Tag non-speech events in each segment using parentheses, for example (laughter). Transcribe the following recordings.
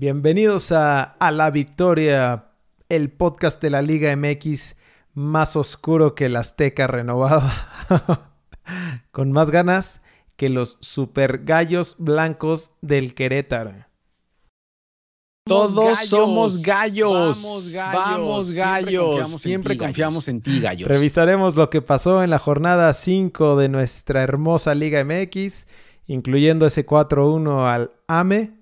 Bienvenidos a, a La Victoria, el podcast de la Liga MX más oscuro que el Azteca renovado, (laughs) con más ganas que los super gallos blancos del Querétaro. Todos somos gallos. Vamos gallos. Siempre, confiamos, en ti, gallos. Revisaremos lo que pasó en la jornada 5 de nuestra hermosa Liga MX, incluyendo ese 4-1 al AME.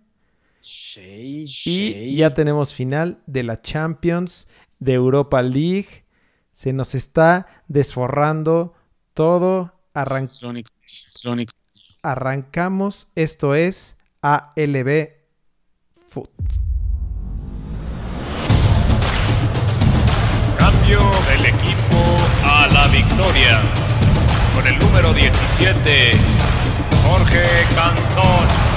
Y ya tenemos final de la Champions, de Europa League. Se nos está desforrando todo. Arrancamos. Esto es ALB Foot. Cambio del equipo a la victoria. Con el número 17, Jorge Cantón.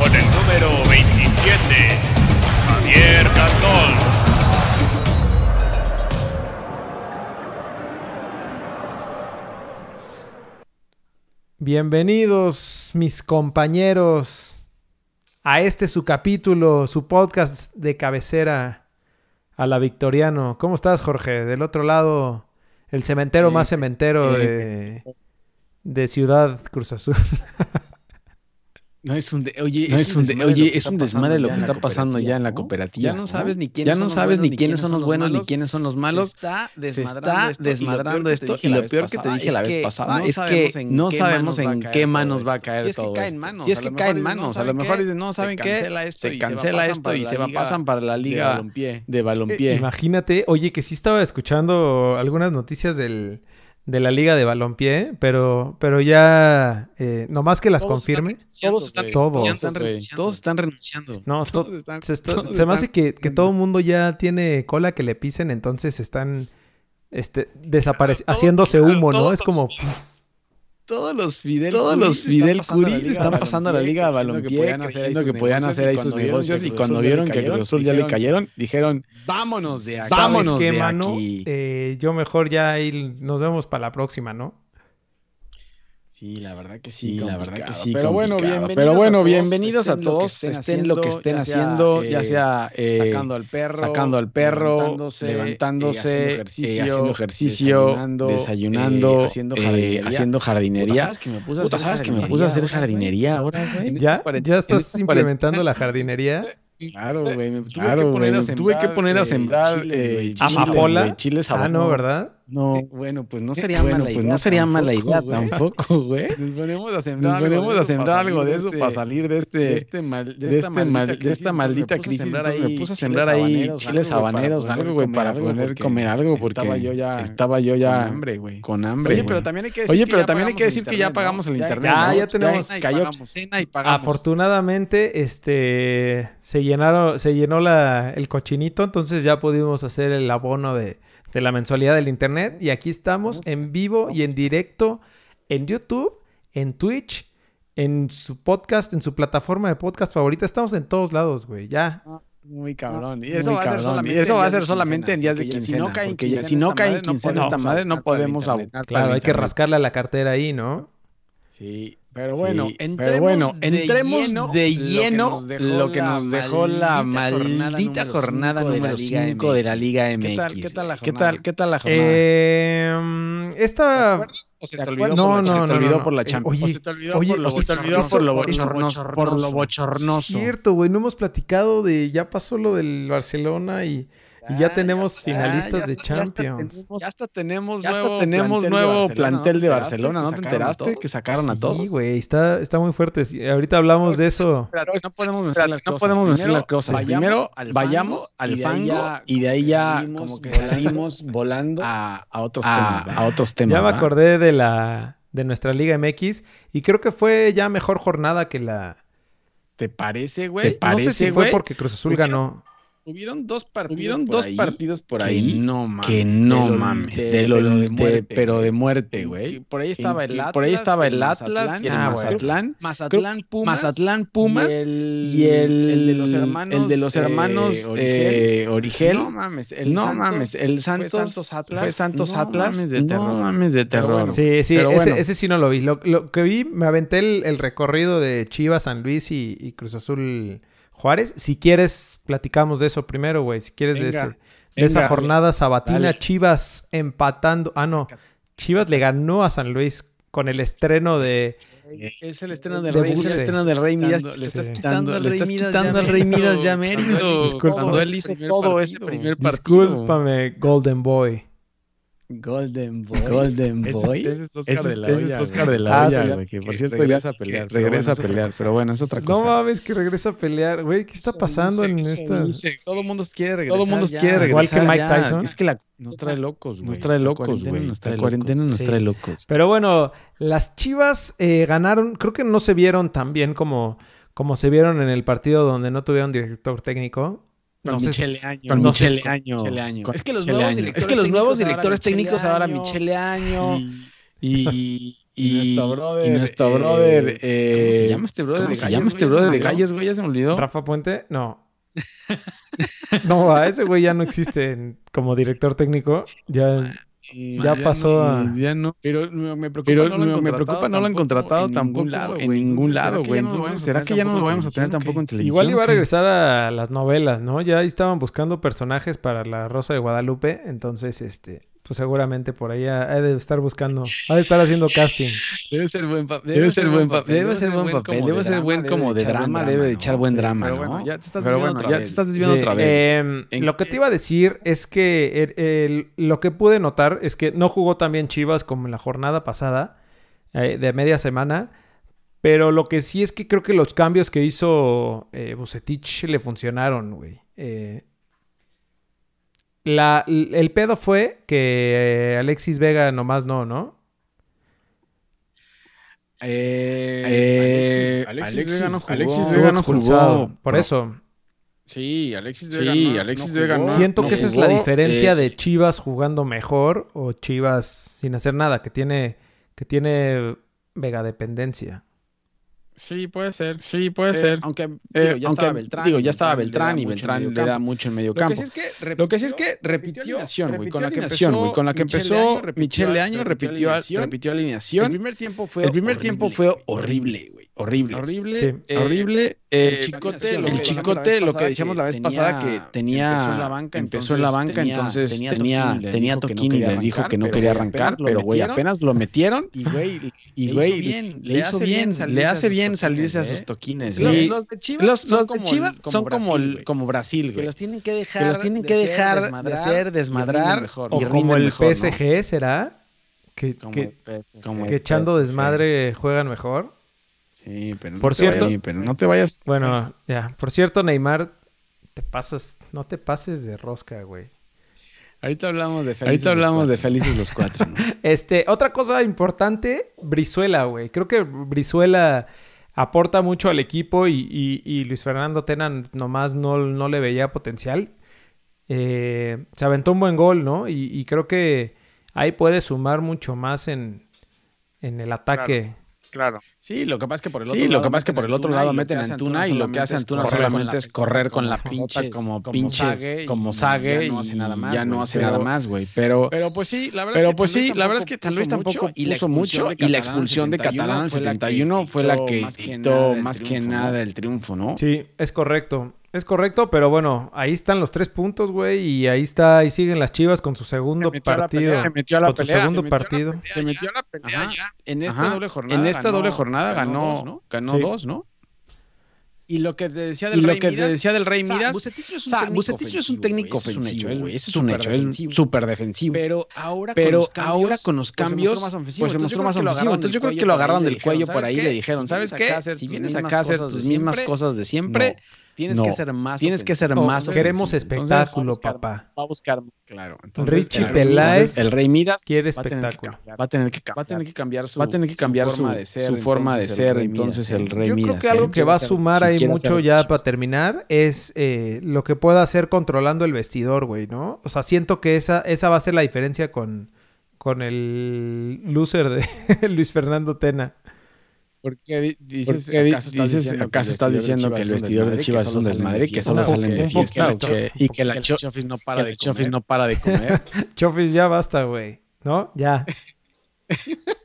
Con el número 27, Javier Cantón. Bienvenidos mis compañeros a este su capítulo, su podcast de cabecera a la Victoriano. ¿Cómo estás, Jorge? Del otro lado, el cementero más cementero de, de Ciudad Cruz Azul. (laughs) No es un oye, es, un, oye, es un desmadre lo que está pasando ya en la cooperativa. Ya no sabes ni quiénes, ya no sabes ni quiénes son los buenos ni quiénes son los malos. Se está desmadrando, esto, y lo peor que te dije la vez pasada es que no sabemos en qué manos va a caer todo esto. Si es que cae en manos, a lo mejor dicen, no, ¿saben qué? Se cancela esto y se va pasan para la liga de balompié. Imagínate, oye, que sí estaba escuchando algunas noticias del de la liga de balompié, pero, pero ya, eh, nomás que las confirme. todos están, todos, renunciando. Todos están renunciando. No, se, me hace que, que, todo el mundo ya tiene cola que le pisen, entonces están este, desapareciendo, haciéndose humo, ¿no? Es como todos los Fidel todos los Fidel Curis están pasando a la Liga de Balompié diciendo que podían hacer ahí sus negocios y cuando vieron que Cruz Azul ya le cayeron, dijeron, vámonos de aquí. Vámonos de aquí. Eh, yo mejor ya ahí nos vemos para la próxima, ¿no? Sí, la verdad que sí, la verdad que sí. Pero bueno, bienvenidos, Pero bueno, bienvenidos a todos, estén, lo que estén haciendo, ya sea eh, sacando al perro, sacando al perro, levantándose, levantándose eh, haciendo ejercicio, desayunando, haciendo, jardinería. haciendo jardinería. ¿Sabes que me puse a hacer, jardinería ahora, güey? ¿Ya? ¿Ya estás implementando la jardinería? (laughs) Claro, güey. Me tuve, que, poner a sembrar, tuve que poner a sembrar eh, amapola. Chiles, ah, no, ¿verdad? No. Eh, (laughs) bueno, pues no sería mala pues idea. no sería mala idea tampoco, güey. (laughs) Nos ponemos a sembrar, Nos ponemos a sembrar algo de eso para salir de este, de este mal, de, esta, maldita de esta maldita crisis. me puse a sembrar ahí chiles habaneros, algo, güey, para poder comer algo porque estaba yo ya estaba yo ya con hambre, güey. Con hambre. Oye, pero también hay que decir Oye, pero también hay que decir que ya pagamos el internet. Ya, ya tenemos cena y pagamos. Afortunadamente, este se llenaron, se llenó la, el cochinito, entonces ya pudimos hacer el abono de de la mensualidad del internet. Y aquí estamos en vivo y en directo en YouTube, en Twitch, en su podcast, en su plataforma de podcast favorita. Estamos en todos lados, güey. Ya. Muy cabrón. Y eso, va, a ser solamente eso va a ser solamente en días de quincena. Si no cae en quincena, si no cae en quincena esta madre, no podemos abonar. Claro, hay que rascarle a la cartera ahí, ¿no? Sí. Pero bueno, entremos, bueno, entremos de lleno, lo que nos dejó, la, maldita jornada número 5 de la Liga MX. ¿Qué tal, qué tal la jornada? ¿Qué tal, la jornada? Eh, esta... ¿O se te olvidó, no, por, no, se te olvidó por la Champions? Oye, o se te olvidó, por, lo, se te olvidó por, lo bochornoso, por lo bochornoso. Cierto, güey, no hemos platicado de... Ya pasó lo del Barcelona y... Y ya tenemos finalistas de Champions. Ya hasta tenemos, ya nuevo, tenemos plantel nuevo de plantel de Barcelona. ¿No te enteraste? Que sacaron a todos. Sí, güey, está, está muy fuerte. Ahorita hablamos de eso. no podemos decir las cosas. No podemos decir las cosas. Primero, vayamos al fango y de ahí ya como que salimos volando a, otros temas. A otros temas. Ya me acordé de la de nuestra Liga MX y creo que fue ya mejor jornada que la. ¿Te parece, güey? ¿Te parece, no sé si fue porque Cruz Azul ganó. Hubieron dos partidos, Hubieron por dos ahí partidos por ahí. Que no mames. Que no mames. De, lo, de, muerte, pero de muerte, güey. Por ahí estaba el Atlas. Por ahí estaba el Atlas. Mazatlán. Mazatlán, Pumas. Mazatlán Pumas. Y el, el, de los hermanos. El de los hermanos eh, Origel. No mames. El no mames. El Santos. Fue Santos Atlas. Fue Santos Atlas. Mames de terror. No mames de terror. Sí, sí. Ese, ese, sí no lo vi. Lo, que vi, me aventé el, recorrido de Chivas, San Luis y, y Cruz Azul Juárez. Si quieres, platicamos de eso primero, güey. Si quieres de, ese, esa jornada sabatina, Chivas empatando. Ah, no. Chivas le ganó a San Luis con el estreno de. Es el estreno del Rey, es el estreno del Rey Midas. Le estás quitando, le estás quitando al Rey Midas ya mérito. Cuando él hizo todo ese primer partido. Discúlpame, Golden Boy. Golden Boy. Golden Boy. Ese, es Oscar de la. Ese es Oscar de la güey. Que por cierto regresa a pelear. Regresa a pelear, pero bueno, es otra cosa. No mames que regresa a pelear, güey. ¿Qué está pasando en esta? Todo el mundo quiere regresar. Todo el mundo quiere regresar. Igual que Mike Tyson. Es que la, nos trae locos, güey. Nos trae locos, güey. La cuarentena nos trae locos. Pero bueno, las Chivas eh, ganaron. Creo que no se vieron tan bien como, como se vieron en el partido donde no tuvieron director técnico. Con no Michele Año. Con Michele Año. Año. Es que los nuevos directores, es que los nuevos directores técnicos ahora Michele Año y, y, (laughs) nuestro brother. Y nuestro brother. Eh, ¿Cómo se llama este brother? ¿Cómo se llama este brother de calles, güey? Ya se me olvidó. Rafa Puente, no. (laughs) no, a ese güey ya no existe como director técnico. Ya ya, pasó a... Ya no. Pero me preocupa, no, lo me preocupa no lo han contratado tampoco en ningún lado, güey. Entonces, ¿será que ya no lo vamos a tener tampoco en televisión? Igual iba a regresar a las novelas, ¿no? Ya estaban buscando personajes para La Rosa de Guadalupe. Entonces, este pues seguramente por ahí ha, de estar buscando, ha de estar haciendo casting. Debe ser buen papel. Debe, ser buen papel. Debe ser buen papel. Debe ser buen como de drama. Debe de echar buen drama. Pero bueno, ya te estás desviando otra vez. Ya te estás desviando otra vez. lo que te iba a decir es que lo que pude notar es que no jugó tan bien Chivas como en la jornada pasada, eh, de media semana. Pero lo que sí es que creo que los cambios que hizo eh, Bucetich le funcionaron, güey. Eh, la, el pedo fue que Alexis Vega nomás no, ¿no? Eh, Alexis, Vega no jugó. Alexis Vega no jugó. Por eso. Sí, Alexis Vega, sí, no, Alexis Vega no, Siento que esa es la diferencia eh, de Chivas jugando mejor o Chivas sin hacer nada, que tiene, que tiene Vega dependencia. Sí, puede ser, sí, puede eh, ser. Aunque, digo, ya estaba Beltrán. Digo, ya estaba Beltrán y Beltrán le da mucho en medio campo. Lo que sí es que repitió, lo que sí es que repitió alineación, güey. Con la que empezó, con la que empezó Michelle Año, repitió, repitió alineación. El primer tiempo fue El primer tiempo fue horrible, güey. Horrible. Horrible. Eh, horrible. el chicote, lo, el chicote, lo que decíamos la vez pasada, que tenía. Empezó en la banca, empezó en la banca entonces tenía, tenía toquín y les dijo que no quería arrancar, pero güey, apenas lo metieron y güey, y güey, le hizo bien, le hace bien salirse a sus toquines. Los de Chivas son como como Brasil, güey. Que los tienen que dejar, que los tienen que dejar de ser desmadrar o como el PSG será que que echando desmadre juegan mejor. Sí, pero no, por te, cierto, vayas, pero no te vayas. Bueno, ya. Por cierto, Neymar, te pasas, no te pases de rosca, güey. Ahorita hablamos de felices. Ahorita hablamos de felices los cuatro. ¿no? (laughs) este, otra cosa importante, Brizuela, güey. Creo que Brizuela aporta mucho al equipo y, Luis Fernando Tena nomás no, no le veía potencial. Eh, se aventó un buen gol, ¿no? Y, creo que ahí puede sumar mucho más en, en el ataque. Claro. Sí, lo que pasa es que por el otro sí, lado, lo que pasa es que por el otro lado meten a Antuna y lo que hace Antuna solamente es correr con la pinche como pinche como sague y no hace nada más. Ya no hace nada más, güey. Pero pero pues sí, la verdad pero es que pues sí, la verdad es que San Luis tampoco puso mucho y la expulsión de Catalán en 71 fue la que dictó más que nada el triunfo, ¿no? Sí, es correcto. Es correcto, pero bueno, ahí están los tres puntos, güey, y ahí está, ahí siguen las Chivas con su segundo partido. se metió a la con pelea, su segundo partido. se metió a la pelea ya. En esta doble jornada. En esta doble jornada ganó, ganó dos, ¿no? Y lo que te decía del, Rey, lo que Midas, te decía del Rey Midas. O sea, Bucetich es un técnico ofensivo. güey. Ese es un hecho, es súper defensivo. Pero ahora Pero con los cambios, ahora con los cambios, pues se mostró más ofensivo. Entonces yo creo que lo agarraron del cuello por ahí y le dijeron, ¿sabes qué? Si vienes acá a hacer tus mismas cosas de siempre, Tienes que ser más. Tienes que ser más. queremos espectáculo, papá. Va a buscar. Claro. Entonces, Richie Peláez. El Rey Midas quiere espectáculo. Va a tener que, va a tener que cambiar su, va a tener que cambiar su forma de ser. Su forma de ser. Entonces el Rey Midas. Yo creo que algo que va a sumar ahí mucho ya para terminar es eh, lo que pueda hacer controlando el vestidor, güey, ¿no? O sea, siento que esa, esa va a ser la diferencia con, con el loser de (laughs) Luis Fernando Tena. ¿Por qué dices, ¿acaso estás diciendo, que, el vestidor de Chivas es un desmadre que solo salen de fiesta? y que la Chofis no para de comer. no para de comer. (laughs) Chofis, ya basta, güey. ¿No? Ya. (laughs)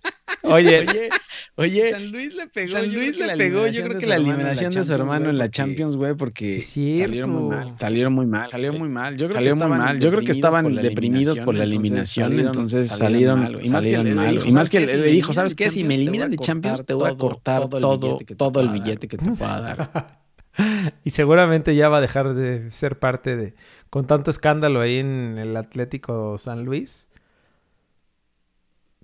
Oye, oye, San Luis le pegó. San Luis le pegó. Yo creo que la eliminación de su hermano en la Champions, güey, porque salieron muy mal. Salieron muy mal. Salió muy mal. Yo creo que estaban mal. Yo creo que estaban deprimidos por la eliminación, entonces salieron, y más que mal. Y más que le dijo, ¿sabes qué? Si me eliminan de Champions, te voy a cortar todo, todo el billete que te pueda (laughs) dar. y seguramente ya va a dejar de ser parte de, con tanto escándalo ahí en el Atlético San Luis.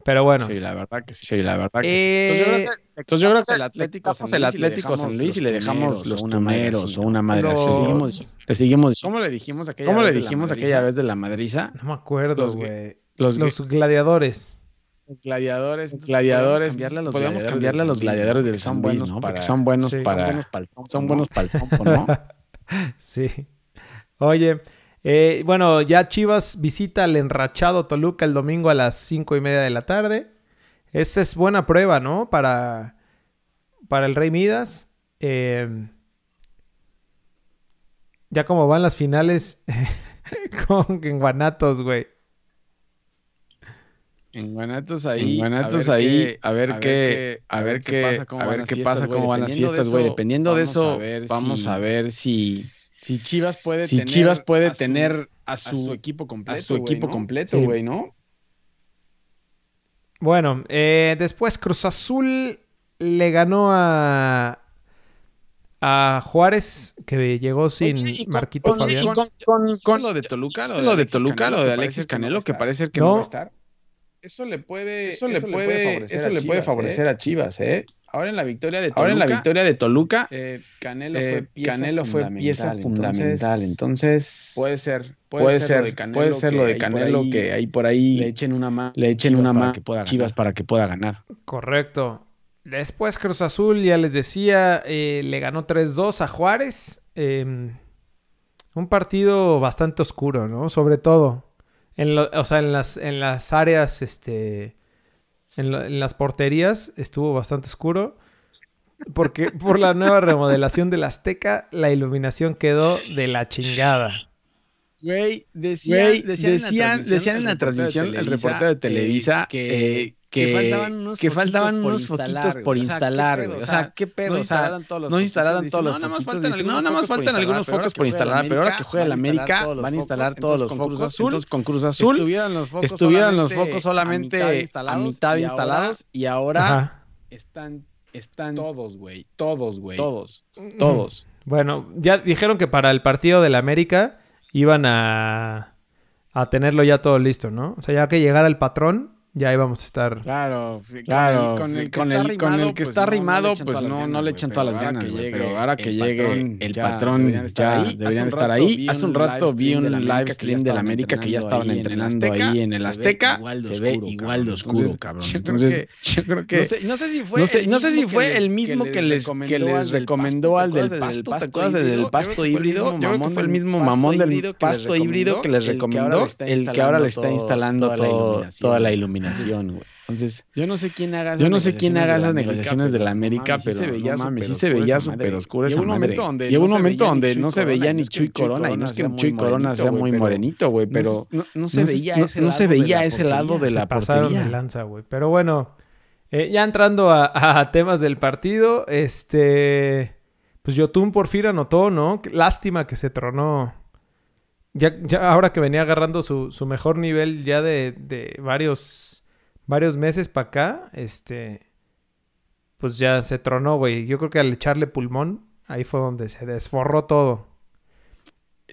Pero bueno. Sí, la verdad que sí. sí la verdad que sí. Entonces yo creo que, el Atlético, San Luis, el Atlético San Luis y le dejamos los numeros o una madre. Le seguimos, ¿Cómo le dijimos aquella, ¿Cómo vez, le dijimos aquella vez de la madriza? No me acuerdo, güey. Los, los, gladiadores. Los gladiadores, los gladiadores. Podemos cambiarle a los gladiadores del San Luis, ¿no? Porque son buenos para. Son buenos para el pompo, ¿no? (laughs) sí. Oye, eh, bueno, ya Chivas visita al enrachado Toluca el domingo a las cinco y media de la tarde. Esa es buena prueba, ¿no? Para, para el Rey Midas. Eh, ya como van las finales (laughs) con Guanatos, güey. En Guanatos ahí, en Guanatos ahí, a ver qué, a ver qué, a ver qué pasa, cómo van las fiestas, güey. Dependiendo de eso, vamos a ver si si Chivas puede si tener, Chivas puede a tener su, a, su, equipo completo, a su equipo completo, güey, ¿no? Bueno, eh, después Cruz Azul le ganó a a Juárez que llegó sin Marquito Fabián. con, lo de Toluca, lo de, Toluca, lo de Alexis Canelo, que parece que no, va a estar. Eso le puede, eso, le puede, eso le puede favorecer a Chivas, ¿eh? Ahora en la victoria de Toluca, Ahora en la victoria de Toluca eh, Canelo, eh, fue, pieza Canelo fue pieza fundamental. Entonces, puede ser, puede, ser, lo de Canelo, puede ser lo de Canelo que ahí por ahí le echen una mano, le echen una mano Chivas para que pueda ganar. Correcto. Después Cruz Azul, ya les decía, eh, le ganó 3-2 a Juárez. Em, un partido bastante oscuro, ¿no? Sobre todo. En o sea, en las, en las áreas, este en, las porterías estuvo bastante oscuro. Porque por la nueva remodelación del Azteca, la iluminación quedó de la chingada. Güey, decían, decían, decían, en la transmisión, el reportero de Televisa, que, que, faltaban unos, que faltaban unos foquitos por instalar, güey. O sea, ¿qué pedo? O sea, no instalaron todos los foquitos. No, nada más faltan algunos focos por instalar, pero ahora que juega el América, van a instalar todos los focos. Entonces, con Cruz Azul, estuvieron los focos solamente a mitad instalados y ahora están están todos, güey. Todos, güey. Todos. Todos. Bueno, ya dijeron que para el partido del América iban a, a tenerlo ya todo listo, ¿no? O sea, ya que llegara el patrón, ya íbamos a estar. Claro, claro. Con el, con el, con el que está arrimado, pues no, no, le echan todas las ganas, güey. Pero ahora que llegue el patrón, ya deberían estar ahí. Hace un rato vi un live stream de la América que ya estaban entrenando ahí en el Azteca. Se ve igual de oscuro, cabrón. Entonces, yo creo que. No sé si fue. No sé si fue el mismo que les recomendó al del pasto. ¿Te acuerdas del pasto híbrido? Yo creo que fue el mismo mamón del pasto híbrido que les recomendó. El que ahora le está instalando toda la iluminación. Entonces, yo no sé quién haga esas, yo no sé quién haga esas negociaciones de la América, pero, se veía no mames, sí se veía súper oscuro esa madre. Y hubo un momento donde no se veía ni Chuy Corona, y no es que Chuy Corona sea muy morenito, güey, pero no se veía ese no se veía ese lado de la portería. lanza, güey. Pero bueno, eh, ya entrando a, temas del partido, este... Pues Yotun por fin anotó, ¿no? Lástima que se tronó ya, ya, ahora que venía agarrando su, su mejor nivel ya de, de varios varios meses para acá, este, pues ya se tronó, güey. Yo creo que al echarle pulmón, ahí fue donde se desforró todo.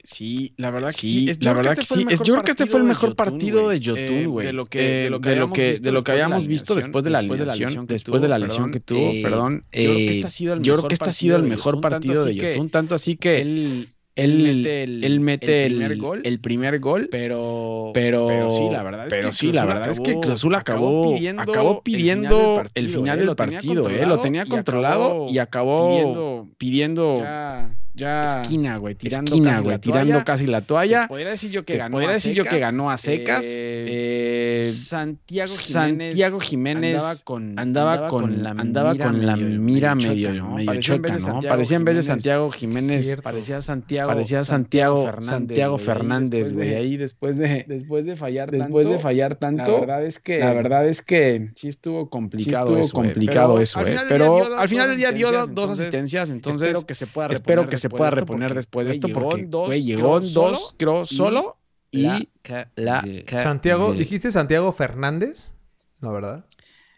Sí, la verdad que sí. la verdad que, sí. yo creo que este fue el mejor partido de Yotun, eh, güey. de lo que, de lo que, de lo que, habíamos visto después de la lesión, después de la lesión que tuvo, perdón. yo creo que este ha sido el mejor, creo que este ha sido el mejor partido de Yotun, tanto así que él él, mete el, él mete el, primer, gol, el primer gol, pero, pero, pero sí, la verdad es que, sí, la verdad es que Cruz Azul acabó, acabó pidiendo, el final del partido, el final del partido eh, lo tenía controlado y acabó pidiendo, pidiendo ya esquina, güey, tirando, esquina, güey, tirando casi la toalla. Podría decir yo que, ganó, podría a decir secas, yo que ganó a secas. Eh, eh, Santiago Jiménez, Santiago Jiménez andaba con, andaba con, la, andaba mira, con la mira medio, medio, medio chueca, ¿no? Parecía en vez de Santiago Jiménez, cierto. parecía Santiago, parecía Santiago, Fernández, Santiago Fernández, güey. Ahí después de, después de fallar después tanto, de fallar tanto, la verdad es que, la verdad es que sí estuvo complicado sí estuvo complicado eso, eh. Pero al final del día dio dos asistencias, entonces espero que se pueda espero que se pueda reponer después después de esto porque dos, llegó en dos, creo, solo y la, la Santiago, ¿dijiste Santiago Fernández? No, ¿verdad?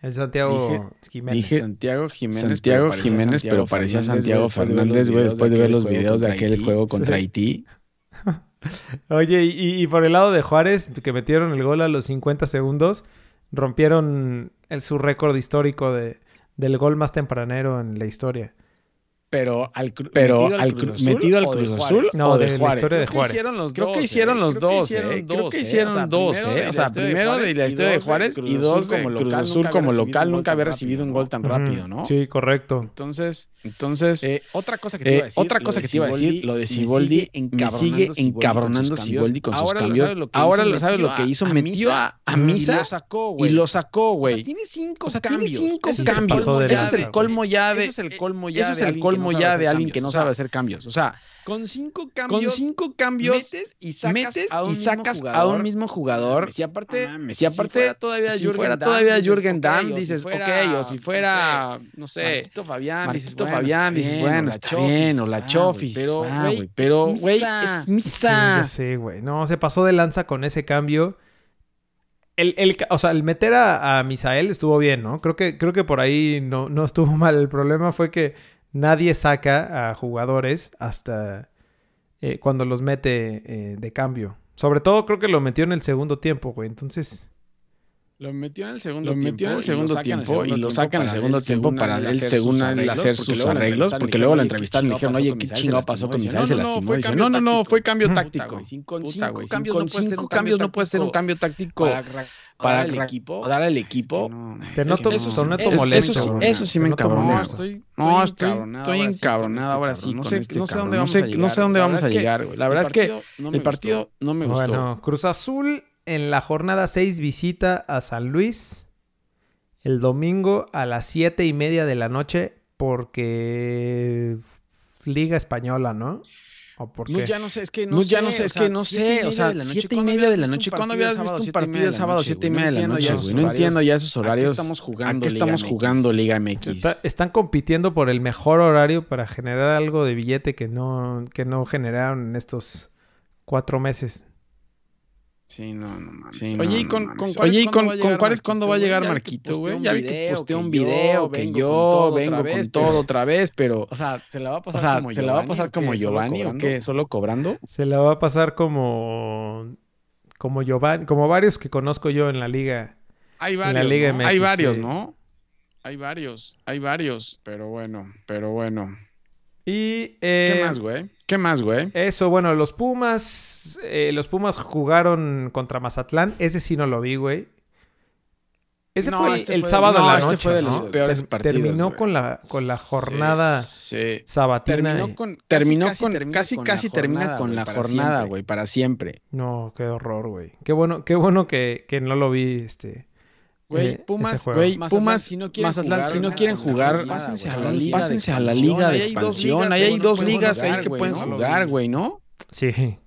El Santiago Jiménez. Dije Santiago Jiménez, Santiago pero Jiménez, pero parecía Santiago Fernández, güey, después de ver los videos de aquel juego contra Haití. (laughs) Oye, y, y, por el lado de Juárez, que metieron el gol a los 50 segundos, rompieron el, su récord histórico de, del gol más tempranero en la historia. Pero al, pero metido al, Cruz Azul, metido al Cruz Azul no, o de, de Juárez. de Juárez. Creo que hicieron los dos, ¿eh? Creo que hicieron dos, ¿eh? O sea, primero de la historia de Juárez y dos como Cruz Azul como local nunca había recibido un gol tan rápido, ¿no? Sí, correcto. Entonces, entonces eh, otra cosa que te iba a decir, otra cosa que te iba a decir, lo de Siboldi me sigue encabronando Siboldi con sus cambios. Ahora lo sabes lo que hizo, metió a Misa y lo sacó, güey. O sea, tiene cinco cambios. Tiene cinco cambios. Eso es el colmo ya de Eso es el colmo ya de alguien que no sabe hacer cambios. O sea, con cinco cambios, con cinco cambios metes y sacas, metes a, un y sacas jugador, a un mismo jugador. Si aparte, ah, si aparte si todavía si Jürgen todavía dices, Jürgen Damm, okay, dices, ok, o si fuera, no sé, Marquito Fabián, Marquito dices, Fabián, dices, bueno, está bien, o la Chofis. Pero, güey, pero, güey, es misa. Sí, güey, no, se pasó de lanza con ese cambio. El, el, o sea, el meter a, a, Misael estuvo bien, ¿no? Creo que, creo que por ahí no, no estuvo (laughs) mal. El problema fue que nadie saca a jugadores hasta eh, cuando los mete eh, de cambio. Sobre todo creo que lo metió en el segundo tiempo, güey. Entonces... Lo metió en el segundo lo tiempo. Metió en el segundo y tiempo y lo sacan en el segundo tiempo para él, según él, hacer sus arreglos. Porque luego la entrevistaron y dijeron, oye, ¿qué chingado pasó con Misael? Se lastimó. No, no, no, fue cambio táctico. Con cinco cambios no puede ser un cambio táctico para el equipo, dar al equipo. Que no to, eso, molesto. Eso, eso, sí me encabronó. No, estoy, no, estoy, estoy encabronado ahora sí. No sé, este no sé dónde vamos a llegar. No sé dónde vamos a llegar. La verdad es que el partido no me gustó. Bueno, Cruz Azul en la jornada 6 visita a San Luis el domingo a las 7 y media de la noche porque Liga Española, ¿no? ¿O por qué? No, ya no sé, es que no, no sé, ya no sé, es que no sé, o sea, siete y media de la noche, ¿cuándo habías visto un partido el sábado siete y media de la noche, güey? No entiendo ya esos horarios. estamos jugando, ¿A qué estamos jugando Liga MX? Está, están compitiendo por el mejor horario para generar algo de billete que no, que no generaron en estos cuatro meses. Sí, no, no mames. Sí, Oye, ¿y con, con Oye, ¿y con, cuándo va a llegar Marquito, güey? Ya vi que posteó un video, que yo vengo con (laughs) todo otra vez, pero... O sea, ¿se la va a pasar o sea, como ¿se la va a pasar como Giovanni o qué? ¿Solo cobrando? Se la va a pasar como... Como Giovanni, como varios que conozco yo en la liga. Hay varios, en la liga ¿no? MX, Hay varios, sí. ¿no? Hay varios, hay varios, pero bueno, pero bueno. Y, eh, ¿Qué más, güey? ¿Qué más, güey? Eso, bueno, los Pumas. Eh, los Pumas jugaron contra Mazatlán. Ese sí no lo vi, güey. Ese no, fue este el, fue sábado de, no, en la este noche. fue de los ¿no? peores partidos. Terminó con la, con la jornada sí, sí. sabatina. Terminó con. Terminó casi, con, casi, casi, con casi termina con la jornada, güey, para siempre. No, qué horror, güey. Qué bueno, qué bueno que, que no lo vi, este. Güey, eh, Pumas, güey, Pumas, si no quieren Mazatlán, jugar, si no quieren jugar, pásense a la liga, pásense a la liga de expansión. Ahí hay dos ligas ahí que pueden jugar, güey, ¿no? Sí.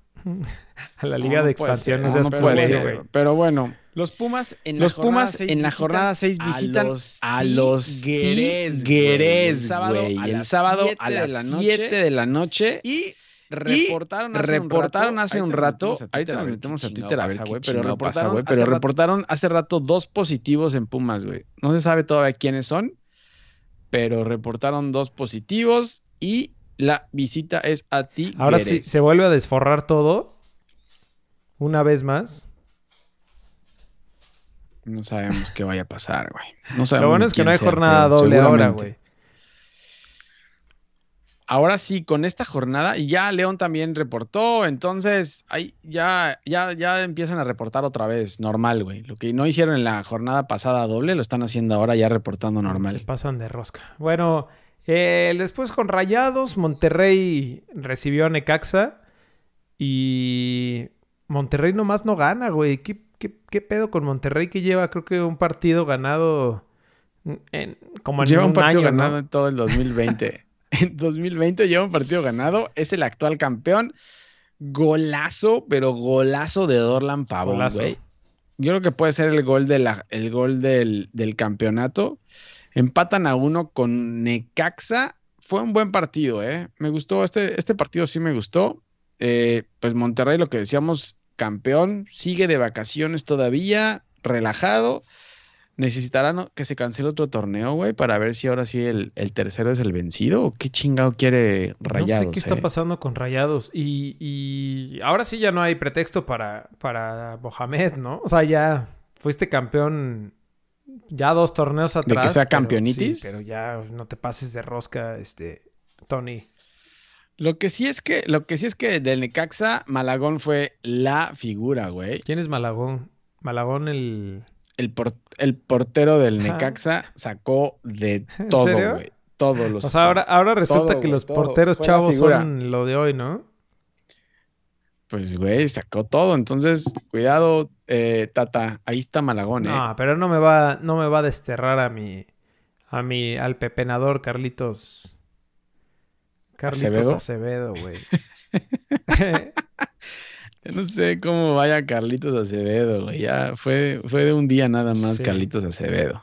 A la liga de expansión no, no puede ser, güey. Pero bueno, los Pumas en los Pumas en la jornada 6 visitan a los Guerés, güey. El sábado a las 7 de la noche y reportaron hace reportaron un rato, hace un rato ahorita nos metemos a Twitter a ver qué pero reportaron, güey, pero reportaron hace rato dos positivos en Pumas, güey. No se sabe todavía quiénes son, pero reportaron dos positivos y la visita es a ti. Ahora sí, se vuelve a desforrar todo una vez más. No sabemos qué vaya a pasar, güey. No sabemos Lo bueno es que no hay jornada doble ahora, güey. Ahora sí, con esta jornada, y ya León también reportó, entonces ahí ya, ya, ya empiezan a reportar otra vez, normal, güey. Lo que no hicieron en la jornada pasada doble, lo están haciendo ahora ya reportando normal. Se pasan de rosca. Bueno, después con Rayados, Monterrey recibió a Necaxa. Y Monterrey nomás no gana, güey. ¿Qué, pedo con Monterrey que lleva, creo que un partido ganado en, como en Lleva un, partido ganado en todo el 2020. (laughs) en 2020 lleva un partido ganado. Es el actual campeón. Golazo, pero golazo de Dorlan Pavón, güey. Yo creo que puede ser el gol, de la, el gol del, del campeonato. Empatan a uno con Necaxa. Fue un buen partido, ¿eh? Me gustó, este, este partido sí me gustó. Eh, pues Monterrey, lo que decíamos, campeón, sigue de vacaciones todavía, relajado. Necesitarán que se cancele otro torneo, güey, para ver si ahora sí el, tercero es el vencido o qué chingado quiere Rayados. No sé qué está eh? pasando con Rayados. Y, ahora sí ya no hay pretexto para, para Mohamed, ¿no? O sea, ya fuiste campeón ya dos torneos atrás. De que sea campeonitis. Pero, ya no te pases de rosca, este, Tony. Lo que sí es que, lo que sí es que del Necaxa, Malagón fue la figura, güey. ¿Quién es Malagón? Malagón el. El, el portero del Necaxa sacó de (laughs) todo, güey. Todos los. O sea, ahora, ahora resulta que los porteros chavos son lo de hoy, ¿no? Pues, güey, sacó todo. Entonces, cuidado, eh, Tata. Ahí está Malagón, ¿eh? No, pero no me va, no me va a desterrar a mi, a mi, al pepenador Carlitos Carlitos Acevedo, güey. (laughs) (laughs) no sé cómo vaya Carlitos Acevedo, güey. Ya fue, fue de un día nada más Carlitos Acevedo.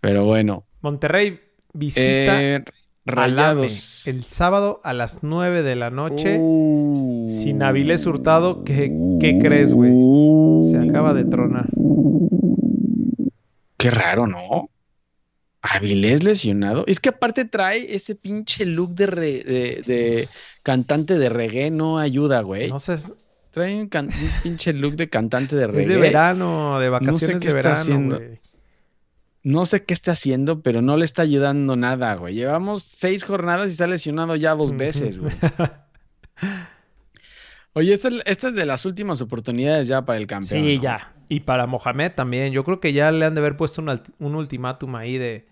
Pero bueno. Monterrey visita eh, Rayados. el sábado a las 9 de la noche. Uh. sin Avilés Hurtado. ¿Qué, qué crees, güey? Se acaba de tronar. Qué raro, ¿no? Avilés lesionado. Es que aparte trae ese pinche look de, de, cantante de reggae, no ayuda, güey. No sé. Trae un, pinche look de cantante de reggae. Es de verano, de vacaciones no sé qué de verano, haciendo. No sé qué está haciendo, pero no le está ayudando nada, güey. Llevamos seis jornadas y se ha lesionado ya dos veces, güey. (laughs) Oye, esta, esta, es de las últimas oportunidades ya para el campeón. Sí, ya. Y para Mohamed también. Yo creo que ya le han de haber puesto un, un ultimátum ahí de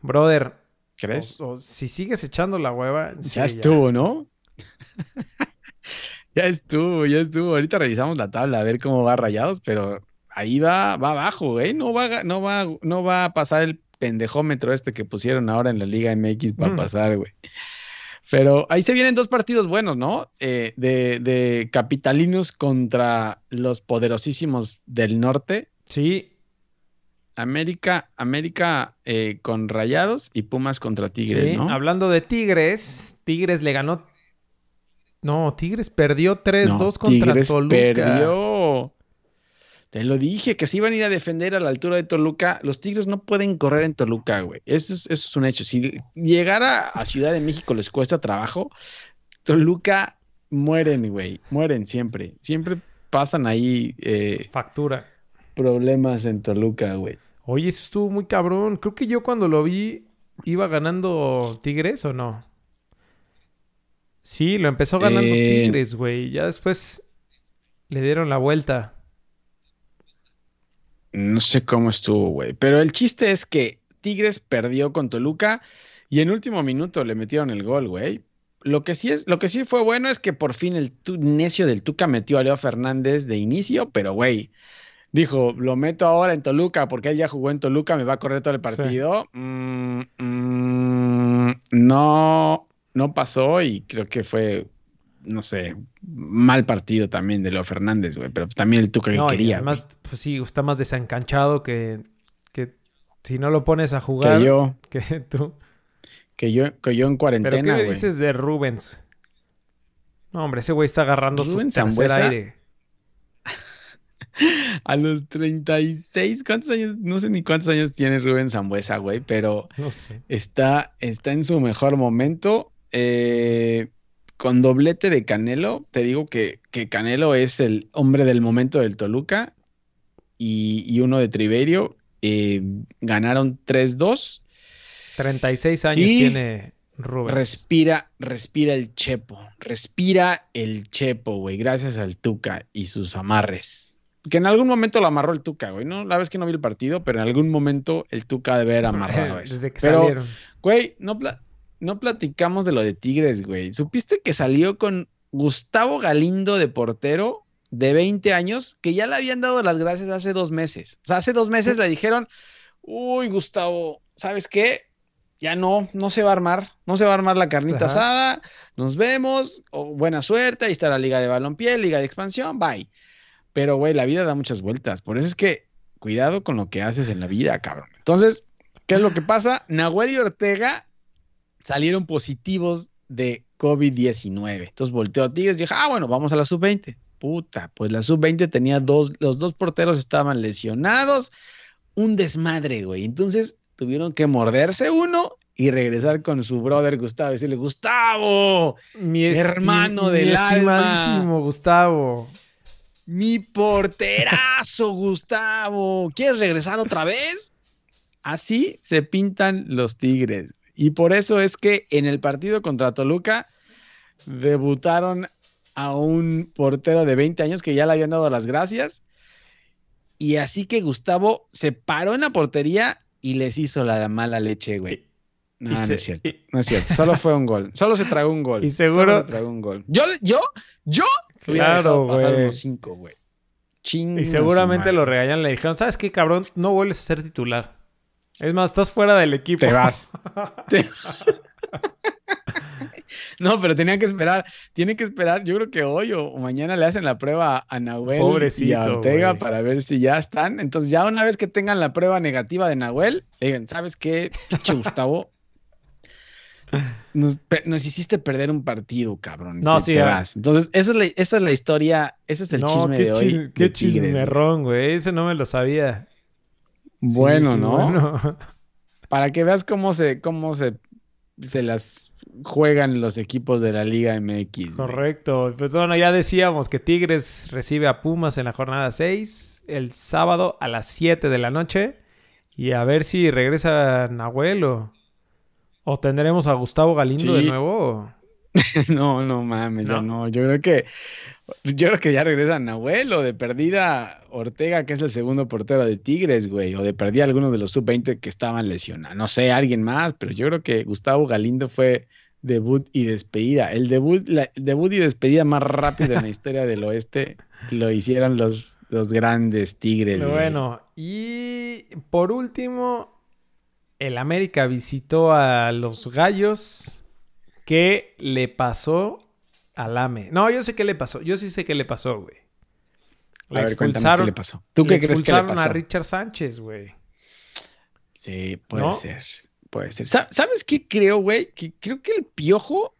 Brother. ¿Crees? O, si sigues echando la hueva. Ya estuvo, ¿no? (laughs) ya estuvo, ya estuvo. Ahorita revisamos la tabla a ver cómo va rayados, pero ahí va, va abajo, güey. No va, no va, no va a pasar el pendejómetro este que pusieron ahora en la Liga MX para mm. pasar, güey. Pero ahí se vienen dos partidos buenos, ¿no? Eh, de, de capitalinos contra los poderosísimos del norte. Sí, América, América eh, con Rayados y Pumas contra Tigres, sí, Hablando de Tigres, Tigres le ganó. No, Tigres perdió 3-2 contra Tigres perdió. Te lo dije, que si iban a ir a defender a la altura de Toluca. Los Tigres no pueden correr en Toluca, güey. Eso es, eso es un hecho. Si llegara a Ciudad de México les cuesta trabajo, Toluca mueren, güey. Mueren siempre. Siempre pasan ahí. Eh, Factura. Problemas en Toluca, güey. Oye, eso estuvo muy cabrón. Creo que yo cuando lo vi iba ganando Tigres o no. Sí, lo empezó ganando eh, Tigres, güey. Ya después le dieron la vuelta. No sé cómo estuvo, güey. Pero el chiste es que Tigres perdió con Toluca y en último minuto le metieron el gol, güey. Lo que sí es, lo que sí fue bueno es que por fin el necio del Tuca metió a Leo Fernández de inicio, pero güey, dijo, lo meto ahora en Toluca porque él ya jugó en Toluca, me va a correr todo el partido. Mm, mm, no, no pasó y creo que fue, no sé, mal partido también de Leo Fernández, güey, pero también el Tuca que quería. además, pues sí, está más desencanchado que, que si no lo pones a jugar. Que yo. (laughs) Que tú. Que yo, que yo en cuarentena, ¿Pero qué me dices de Rubens? No, hombre, ese güey está agarrando su tercer aire (laughs) a los 36, ¿cuántos años? No sé ni cuántos años tiene Rubén Zambuesa, güey, pero está, está en su mejor momento. Eh, con doblete de Canelo, te digo que, Canelo es el hombre del momento del Toluca y, uno de Triverio. Eh, ganaron 3-2. 36 años tiene Rubén. Respira, respira el Chepo. Respira el Chepo, güey. Gracias al Tuca y sus amarres que en algún momento lo amarró el Tuca, güey. No, la vez que no vi el partido, pero en algún momento el Tuca debe haber amarrado (laughs) eso. Desde que pero, salieron. Güey, no, no platicamos de lo de Tigres, güey. ¿Supiste que salió con Gustavo Galindo de portero de 20 años que ya le habían dado las gracias hace dos meses? O sea, hace dos meses le dijeron, uy, Gustavo, ¿sabes qué? Ya no, no se va a armar, no se va a armar la carnita asada, nos vemos, buena suerte, ahí está la liga de balompié, liga de expansión, bye. Pero, güey, la vida da muchas vueltas, por eso es que cuidado con lo que haces en la vida, cabrón. Entonces, ¿qué es lo que pasa? Nahuel y Ortega salieron positivos de COVID-19. Entonces volteó a Tigres y dije, ah, bueno, vamos a la sub-20. Puta, pues la sub-20 tenía dos, los dos porteros estaban lesionados. Un desmadre, güey. Entonces tuvieron que morderse uno y regresar con su brother Gustavo y decirle, Gustavo, mi hermano del mi alma. Gustavo. Mi porterazo, (laughs) Gustavo. ¿Quieres regresar otra vez? Así se pintan los Tigres. Y por eso es que en el partido contra Toluca debutaron a un portero de 20 años que ya le habían dado las gracias. Y así que Gustavo se paró en la portería y les hizo la mala leche, güey. No, no es cierto. No es cierto. Solo fue un gol. Solo se tragó un gol. (laughs) Y seguro. se tragó un gol. Yo, yo, yo. Claro, pasar unos cinco, güey. Y seguramente lo regañan. Le dijeron, ¿sabes qué, cabrón? No vuelves a ser titular. Es más, estás fuera del equipo. (laughs) Te vas. no, pero tenía que esperar. Tiene que esperar. Yo creo que hoy o mañana le hacen la prueba a Nahuel y a Ortega para ver si ya están. Entonces, ya una vez que tengan la prueba negativa de Nahuel, le digan, ¿sabes qué, Gustavo? Nos, hiciste perder un partido, cabrón. No, sí. Entonces, esa es, la, esa es la historia, ese es el chisme de hoy. Qué chismerrón, güey. Ese no me lo sabía. Bueno, ¿no? Para que veas cómo se, cómo se, se las juegan los equipos de la Liga MX. Correcto. Pues bueno, ya decíamos que Tigres recibe a Pumas en la jornada 6 el sábado a las 7 de la noche. Y a ver si regresa Nahuel o, o tendremos a Gustavo Galindo de nuevo. (laughs) no, no mames, no. no. Yo creo que yo creo que ya regresa Nahuel o de perdida Ortega, que es el segundo portero de Tigres, güey, o de perdida alguno de los sub-20 que estaban lesionados. No sé, alguien más, pero yo creo que Gustavo Galindo fue debut y despedida. El debut, la, debut y despedida más rápido en la historia del oeste lo hicieron los, los grandes Tigres. Bueno, y por último, el América visitó a los Gallos. ¿Qué le pasó Alame. No, yo sé qué le pasó. Yo sí sé qué le pasó, güey. Le expulsaron, qué le pasó. ¿Tú qué crees que le pasó? a Richard Sánchez, güey. Sí, puede ser. Puede ser. ¿Sabes qué creo, güey? Que creo que el piojo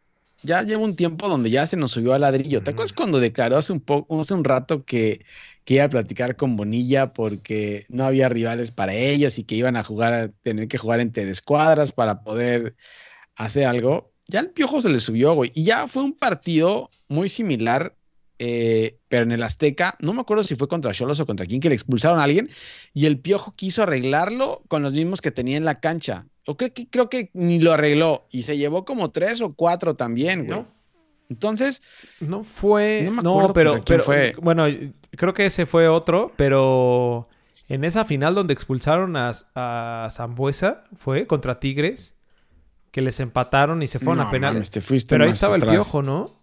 ya lleva un tiempo donde ya se nos subió al ladrillo. ¿Te acuerdas cuando declaró hace un poco, hace un rato que, que, iba a platicar con Bonilla porque no había rivales para ellos y que iban a jugar, a tener que jugar entre escuadras para poder hacer algo? ya el Piojo se le subió, güey. Y ya fue un partido muy similar, eh, pero en el Azteca, no me acuerdo si fue contra Cholos o contra quién, que le expulsaron a alguien, y el Piojo quiso arreglarlo con los mismos que tenía en la cancha. O creo que, creo que ni lo arregló, y se llevó como tres o cuatro también, güey. Entonces. No fue. No, pero, pero fue. Bueno, creo que ese fue otro, pero en esa final donde expulsaron a, a Zambuesa, fue contra Tigres que les empataron y se fueron a penales. Pero ahí estaba el piojo, ¿no?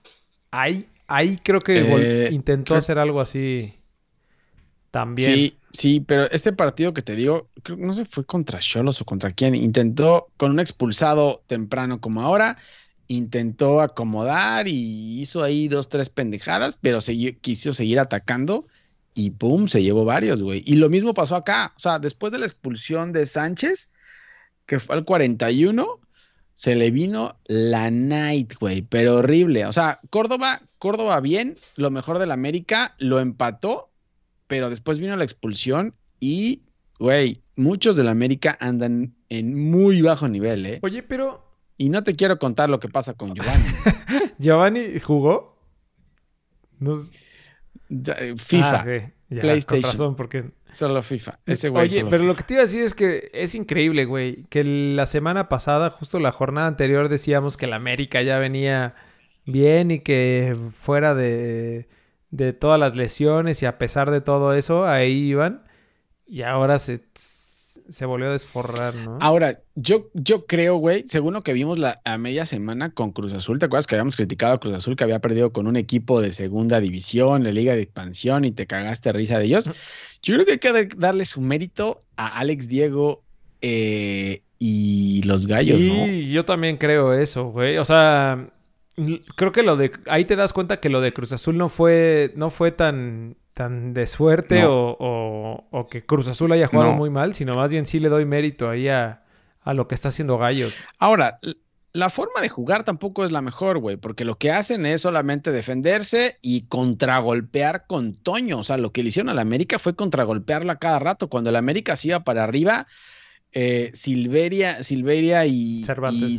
Ahí, ahí creo que eh, intentó hacer algo así también. Sí, sí, pero este partido que te digo, creo no sé, fue contra Cholos o contra quién. Intentó con un expulsado temprano como ahora, intentó acomodar y hizo ahí dos, tres pendejadas, pero quiso seguir atacando y pum, se llevó varios, güey. Y lo mismo pasó acá. O sea, después de la expulsión de Sánchez, que fue al 41, se le vino la night, güey, pero horrible. O sea, Córdoba, Córdoba bien, lo mejor del América, lo empató, pero después vino la expulsión y, güey, muchos del América andan en muy bajo nivel, ¿eh? Oye, pero... Y no te quiero contar lo que pasa con Giovanni. (laughs) ¿Giovanni jugó? Eh, FIFA. Ah, PlayStation. Con razón, porque Solo FIFA. Ese güey Oye, pero lo que te iba a decir es que es increíble, güey. Que la semana pasada, justo la jornada anterior, decíamos que el América ya venía bien y que fuera de, de todas las lesiones y a pesar de todo eso, ahí iban. Y ahora se, se volvió a desforrar, ¿no? Ahora, yo, yo creo, güey, según lo que vimos la, a media semana con Cruz Azul, ¿te acuerdas que habíamos criticado a Cruz Azul que había perdido con un equipo de segunda división, la Liga de Expansión y te cagaste risa de ellos? Yo creo que hay que darle su mérito a Alex Diego eh, y los gallos, sí, yo también creo eso, güey. O sea, creo que lo de. Ahí te das cuenta que lo de Cruz Azul no fue, no fue tan tan de suerte o, que Cruz Azul haya jugado muy mal, sino más bien sí le doy mérito ahí a, lo que está haciendo Gallos. Ahora, la forma de jugar tampoco es la mejor, güey, porque lo que hacen es solamente defenderse y contragolpear con Toño. O sea, lo que le hicieron a la América fue contragolpearlo a cada rato. Cuando la América se iba para arriba, eh, Silveria, Silveria y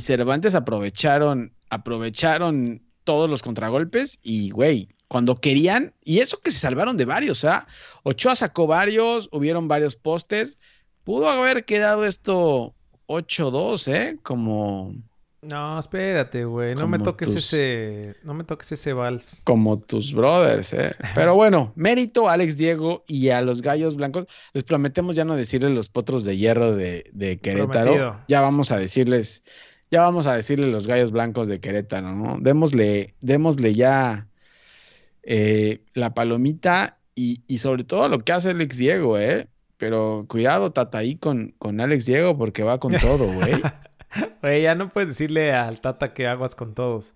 Cervantes. aprovecharon, aprovecharon todos los contragolpes y, güey, cuando querían, y eso que se salvaron de varios, o sea, Ochoa sacó varios, hubieron varios postes, pudo haber quedado esto 8-2, ¿eh? Como... No, espérate, güey, no me toques ese, no me toques ese vals. Como tus brothers, ¿eh? Pero bueno, mérito a Alex Diego y a los Gallos Blancos. Les prometemos ya no decirles los potros de hierro de, de Querétaro. Ya vamos a decirles, ya vamos a decirle los Gallos Blancos de Querétaro, ¿no? Démosle, démosle ya eh, la palomita y, sobre todo lo que hace Alex Diego, ¿eh? Pero cuidado, Tata, ahí con, con Alex Diego porque va con todo, güey. (laughs) Güey, ya no puedes decirle al Tata que aguas con todos.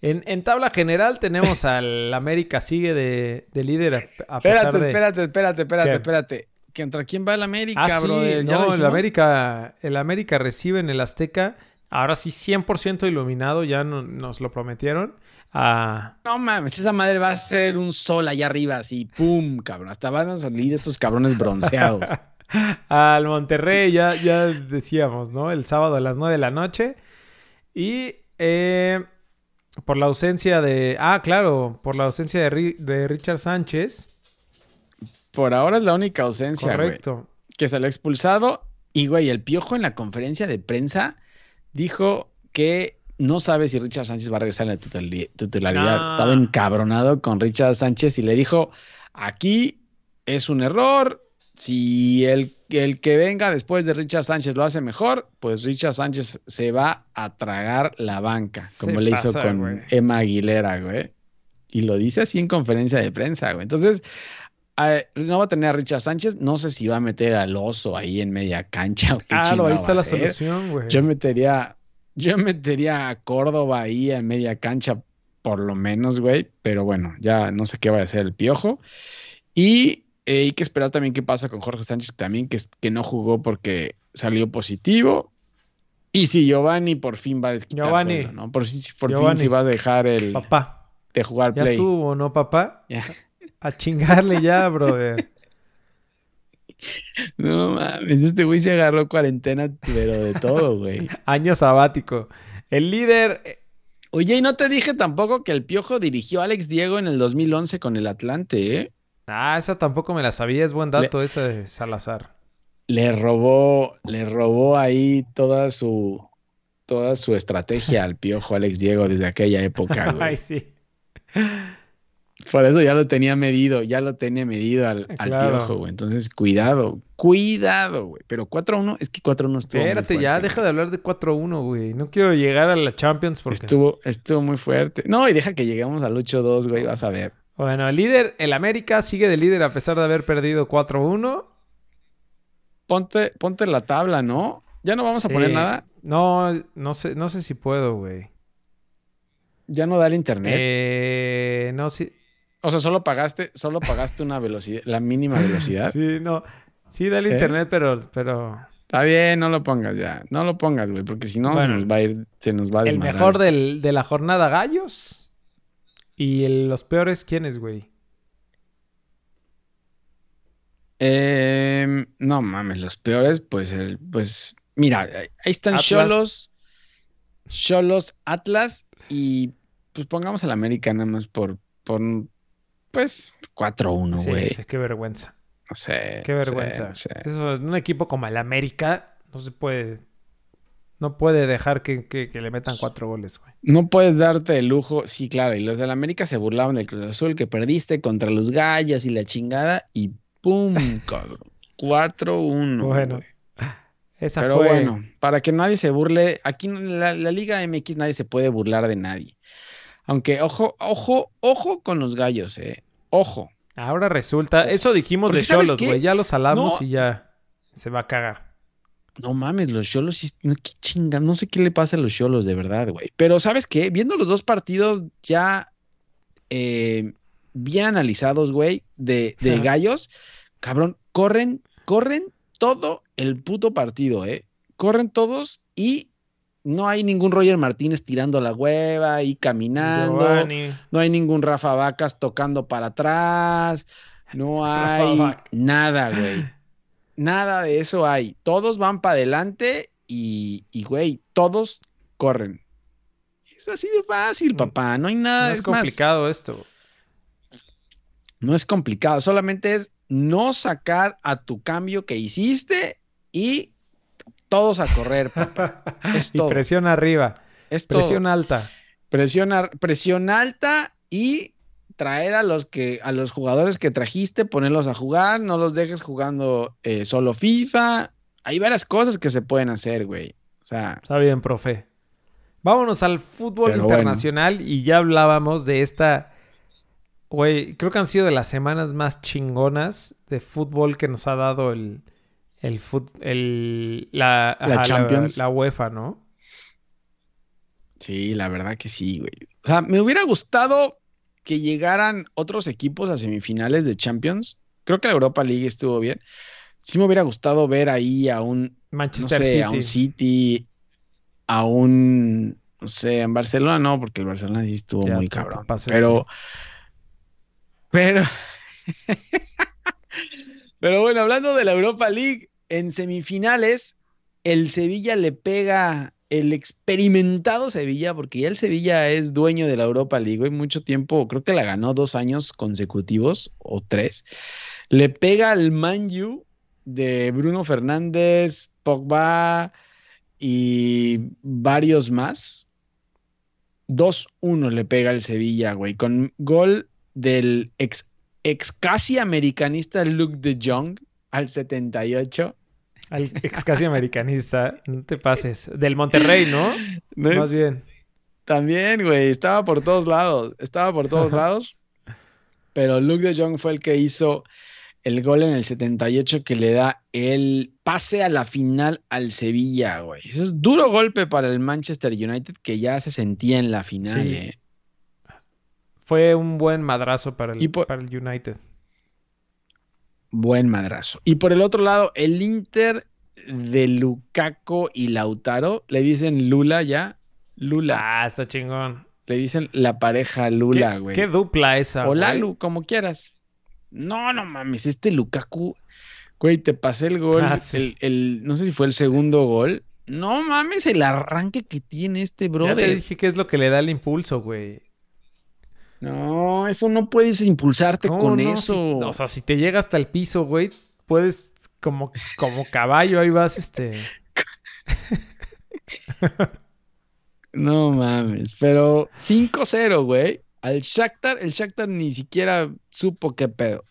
En, tabla general tenemos (laughs) al América sigue de, líder a, pesar espérate, Espérate, espérate, espérate, espérate. ¿Contra quién va el América, ah, bro? no, el América, el América recibe en el Azteca. Ahora sí, 100% iluminado, ya nos lo prometieron. No mames, esa madre va a ser un sol allá arriba, así, pum, cabrón. Hasta van a salir estos cabrones bronceados. (laughs) Al Monterrey, ya, ya decíamos, ¿no? El sábado a las 9 de la noche. Y eh, por la ausencia de. Ah, claro, por la ausencia de, de Richard Sánchez. Por ahora es la única ausencia, Correcto. que salió expulsado. Y, güey, el piojo en la conferencia de prensa dijo que no sabe si Richard Sánchez va a regresar en la titularidad. Estaba encabronado con Richard Sánchez y le dijo, aquí es un error. Si el, el que venga después de Richard Sánchez lo hace mejor, pues Richard Sánchez se va a tragar la banca, como le hizo con Emma Aguilera, güey. Y lo dice así en conferencia de prensa, güey. Entonces, no va a tener a Richard Sánchez. No sé si va a meter al oso ahí en media cancha. O qué ah, ahí está la solución, güey. Yo metería yo metería a Córdoba ahí en media cancha, por lo menos, güey. Pero bueno, ya no sé qué va a hacer el piojo. Y eh, hay que esperar también qué pasa con Jorge Sánchez, también que, que no jugó porque salió positivo. Y si Giovanni por fin va a desquitar Giovanni, ¿no? Por, si, por fin si va a dejar el papá de jugar play. Ya estuvo, ¿no, papá? A chingarle ya, brother. (laughs) No mames, este güey se agarró cuarentena, pero de todo, güey. (laughs) Año sabático. El líder. Eh, Oye, y no te dije tampoco que el Piojo dirigió a Alex Diego en el 2011 con el Atlante, ¿eh? Ah, esa tampoco me la sabía, es buen dato ese de Salazar. Le robó, le robó ahí toda su, toda su estrategia al Piojo Alex Diego desde aquella época, (laughs) güey. Ay, sí. Por eso ya lo tenía medido, ya lo tenía medido al, piojo, güey. Entonces, cuidado, cuidado, güey. Pero 4-1, es que 4-1 estuvo. Espérate, ya, deja de hablar de 4-1, güey. No quiero llegar a la Champions porque. Estuvo, estuvo muy fuerte. No, y deja que lleguemos al 8-2, güey, vas a ver. Bueno, el líder, el América sigue de líder a pesar de haber perdido 4-1. Ponte, ponte la tabla, ¿no? ¿Ya no vamos a poner nada? No, no sé, no sé si puedo, güey. ¿Ya no da el internet? Eh, no, sí. O sea, solo pagaste, solo pagaste una velocidad, la mínima velocidad. Sí, no. Sí, da el ¿Eh? internet, pero, pero. Está bien, no lo pongas ya. No lo pongas, güey, porque si no se nos va a ir, se nos va a El mejor de la jornada Gallos. Y los peores, ¿quiénes, güey? Eh, no mames, los peores, pues, el, pues, mira, ahí están Cholos, Cholos, Atlas y pues pongamos al América nada más por, por, pues 4-1, güey. Sí, qué vergüenza. No sé. Qué vergüenza. Eso, un equipo como el América no se puede. No puede dejar que, le metan cuatro goles, güey. No puedes darte el lujo. Sí, claro. Y los del América se burlaban del Cruz Azul que perdiste contra los Gallas y la chingada. Y ¡pum! (laughs) cabrón. 4-1. Bueno. Esa Pero bueno, para que nadie se burle, aquí en la, Liga MX nadie se puede burlar de nadie. Aunque, ojo, ojo, ojo con los gallos, eh. Ojo. Ahora resulta, eso dijimos de Cholos, güey. Ya los salamos y ya se va a cagar. No mames, los Cholos, no, qué chinga, no sé qué le pasa a los Cholos, de verdad, güey. Pero, ¿sabes qué? Viendo los dos partidos ya eh, bien analizados, güey, de, de gallos, cabrón, corren, corren todo el puto partido, ¿eh? Corren todos y no hay ningún Roger Martínez tirando la hueva y caminando. No hay ningún Rafa Vacas tocando para atrás. No (laughs) hay nada, güey. (laughs) Nada de eso hay. Todos van para adelante y, güey, todos corren. Es así de fácil, mm. papá. No hay nada. No es, complicado esto. No es complicado. Solamente es no sacar a tu cambio que hiciste y todos a correr. (laughs) y presión arriba. Es presión alta. Presión, presión alta y traer a los que a los jugadores que trajiste, ponerlos a jugar, no los dejes jugando eh, solo FIFA. Hay varias cosas que se pueden hacer, güey. O sea, está bien, profe. Vámonos al fútbol internacional y ya hablábamos de esta Güey, creo que han sido de las semanas más chingonas de fútbol que nos ha dado el, el, el la, la Champions. La, UEFA, ¿no? Sí, la verdad que sí, güey. O sea, me hubiera gustado que llegaran otros equipos a semifinales de Champions. Creo que la Europa League estuvo bien. Sí me hubiera gustado ver ahí a un Manchester City. a un City, a un no sé, en Barcelona no, porque el Barcelona sí estuvo muy cabrón. Pero (laughs) pero, (laughs) pero bueno, hablando de la Europa League, en semifinales, el Sevilla le pega el experimentado Sevilla, porque ya el Sevilla es dueño de la Europa League, y mucho tiempo, creo que la ganó dos años consecutivos o tres. Le pega al Manju de Bruno Fernández, Pogba y varios más. 2-1 le pega al Sevilla, güey, con gol del ex, ex casi americanista Luke de Jong al 78. Al ex casi americanista, no te pases. Del Monterrey, ¿no? Más bien. También, güey, estaba por todos lados. Estaba por todos lados. Pero Luke de Jong fue el que hizo el gol en el 78 que le da el pase a la final al Sevilla, güey. Ese es duro golpe para el Manchester United que ya se sentía en la final, eh. Fue un buen madrazo para el, para el United. Buen madrazo. Y por el otro lado, el Inter de Lukaku y Lautaro, le dicen Lula ya. Lula. Ah, está chingón. Le dicen la pareja Lula, güey. ¿Qué, dupla esa? O Lalu, como quieras. No, no mames, este Lukaku, güey, te pasé el gol, ah, el, no sé si fue el segundo gol. No mames, el arranque que tiene este brother. Ya te dije que es lo que le da el impulso, güey. No, eso no puedes impulsarte con eso. o sea, si te llega hasta el piso, güey, puedes como, como caballo, ahí vas, este. (laughs) no mames, pero 5-0, güey. Al Shakhtar, el Shakhtar ni siquiera supo qué pedo.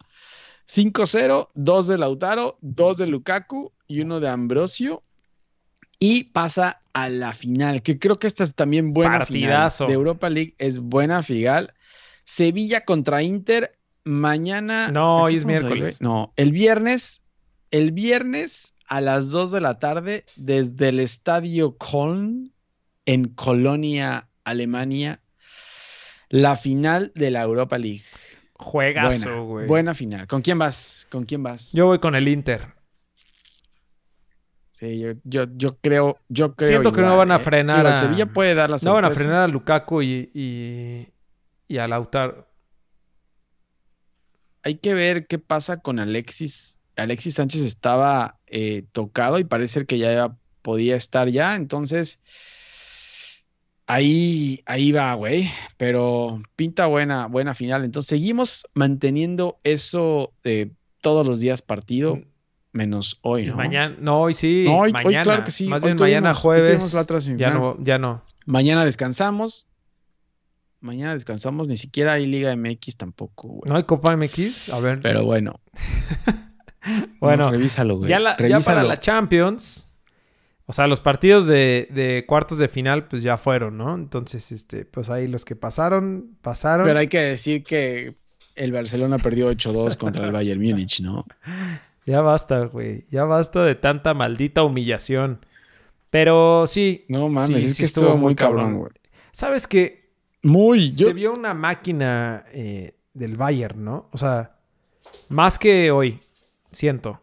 5-0, dos de Lautaro, dos de Lukaku y uno de Ambrosio. Y pasa a la final, que creo que esta es también buena Partidazo. final. De Europa League es buena final. Sevilla contra Inter mañana. No, hoy es miércoles. no, el viernes. El viernes a las 2 de la tarde desde el estadio Köln en Colonia, Alemania. La final de la Europa League. Juegazo, güey. Buena, final. ¿Con quién vas? ¿Con quién vas? Yo voy con el Inter. Sí, yo, yo, creo, yo creo. Siento que no van a ¿eh? frenar a. Sevilla puede dar la No van a frenar a Lukaku y, y a Lautaro. Hay que ver qué pasa con Alexis. Alexis Sánchez estaba eh, tocado y parece que ya podía estar ya. Entonces, ahí, ahí va, güey. Pero pinta buena, buena final. Entonces, seguimos manteniendo eso todos los días partido. menos hoy, ¿no? Mañana, no, hoy sí. No, hoy, mañana. claro que sí. Más bien mañana jueves. ya no, ya no. Mañana descansamos. Mañana descansamos, ni siquiera hay Liga MX tampoco, güey. No hay Copa MX, a ver. Pero bueno. (laughs) bueno, revísalo, güey. Ya, ya para la Champions, o sea, los partidos de, cuartos de final, pues ya fueron, ¿no? Entonces, este, pues ahí los que pasaron, pasaron. Pero hay que decir que el Barcelona perdió 8-2 contra el Bayern Múnich, ¿no? (laughs) Ya basta, güey. Ya basta de tanta maldita humillación. Pero sí. No mames, es que estuvo muy cabrón, güey. ¿Sabes qué? Muy. Se vio una máquina eh, del Bayern, ¿no? O sea, más que hoy, siento.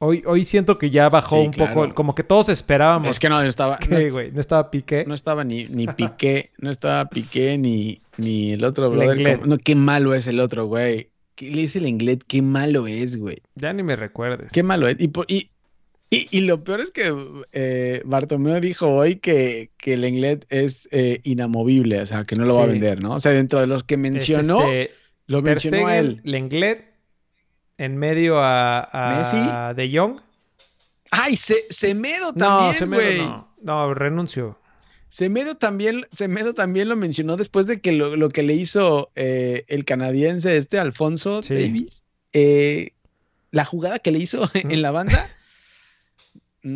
Hoy, hoy siento que ya bajó un poco, como que todos esperábamos. Es que no estaba. no, güey? no, estaba Piqué. No estaba ni, ni Piqué, no estaba Piqué ni, ni el otro brother. No, qué malo es el otro, güey. ¿Qué le dice el inglés? Qué malo es, güey. Ya ni me recuerdes. Qué malo es. Y, y, y, lo peor es que eh, Bartomeu dijo hoy que, que el inglés es eh, inamovible, o sea, que no lo va a vender, ¿no? O sea, dentro de los que mencionó, este, lo mencionó a él. Lenglet en medio a, a De Jong. Ay, se, Semedo también, No, Semedo no. No, renuncio. Semedo también, Semedo también lo mencionó después de que lo, que le hizo eh, el canadiense este, Alfonso Davis. la jugada que le hizo (laughs) en la banda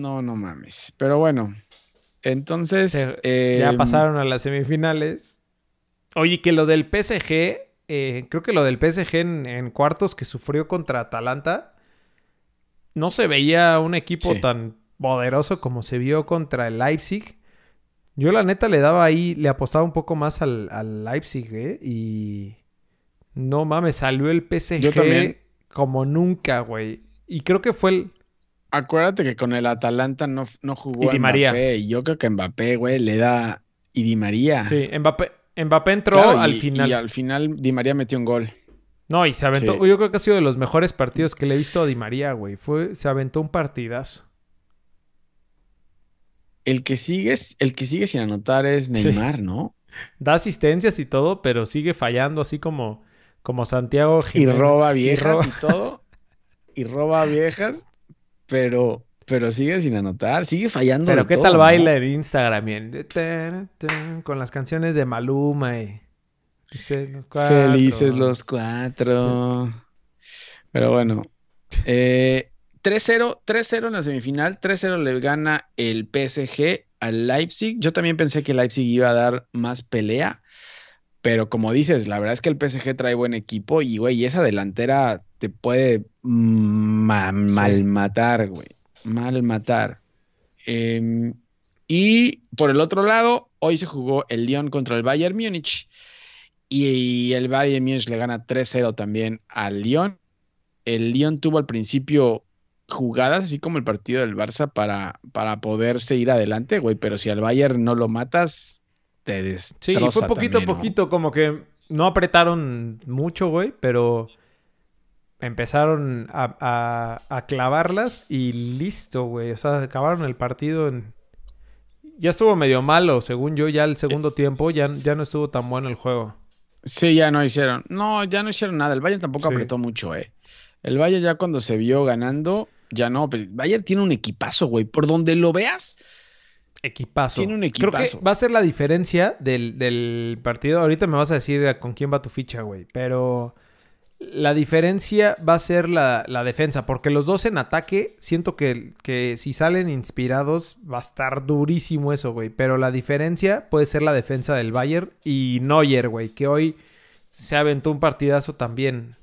no, no mames. Pero bueno, entonces... ya em, pasaron a las semifinales. Oye, que lo del PSG, eh, creo que lo del PSG en, cuartos que sufrió contra Atalanta, no se veía un equipo tan poderoso como se vio contra el Leipzig. Yo la neta le daba ahí, le apostaba un poco más al, al Leipzig, ¿eh? Y... No mames, salió el PSG como nunca, güey. Y creo que fue el, Acuérdate que con el Atalanta no, no jugó y Mbappé. Y yo creo que Mbappé, güey, le da. Y Di María. Sí, Mbappé, Mbappé entró al final. Y al final Di María metió un gol. No, y se aventó. Yo creo que ha sido de los mejores partidos que le he visto a Di María, güey. Fue, se aventó un partidazo. El que sigue, el que sigue sin anotar es Neymar, ¿no? (laughs) Da asistencias y todo, pero sigue fallando así como, como Santiago Jiménez. (laughs) Y roba viejas y todo. y roba viejas pero, pero sigue sin anotar, sigue fallando. Pero ¿qué tal baila en Instagram? con las canciones de Maluma y... Felices los cuatro. Pero bueno. Eh, 3-0, 3-0 en la semifinal. 3-0 le gana el PSG al Leipzig. Yo también pensé que Leipzig iba a dar más pelea. Pero como dices, la verdad es que el PSG trae buen equipo y, güey, esa delantera te puede mal matar, güey. Mal matar. Em, y por el otro lado, hoy se jugó el Lyon contra el Bayern Múnich. Y, el Bayern Múnich le gana 3-0 también al Lyon. El Lyon tuvo al principio jugadas, así como el partido del Barça, para, para poderse ir adelante, güey. Pero si al Bayern no lo matas, te destroza Sí, fue poquito a poquito, como que no apretaron mucho, güey, pero empezaron a, clavarlas y listo, güey. O sea, acabaron el partido en... Ya estuvo medio malo, según yo, ya el segundo tiempo ya, ya no estuvo tan bueno el juego. Sí, ya no hicieron. No, ya no hicieron nada. El Bayern tampoco apretó mucho, eh. El Bayern ya cuando se vio ganando, ya no. Pero el Bayern tiene un equipazo, güey. Por donde lo veas. Equipazo. Tiene un equipazo. Creo que va a ser la diferencia del, del partido. Ahorita me vas a decir con quién va tu ficha, güey. Pero la diferencia va a ser la, defensa, porque los dos en ataque, siento que, que, si salen inspirados va a estar durísimo eso, güey. Pero la diferencia puede ser la defensa del Bayern y Neuer, güey, que hoy se aventó un partidazo también.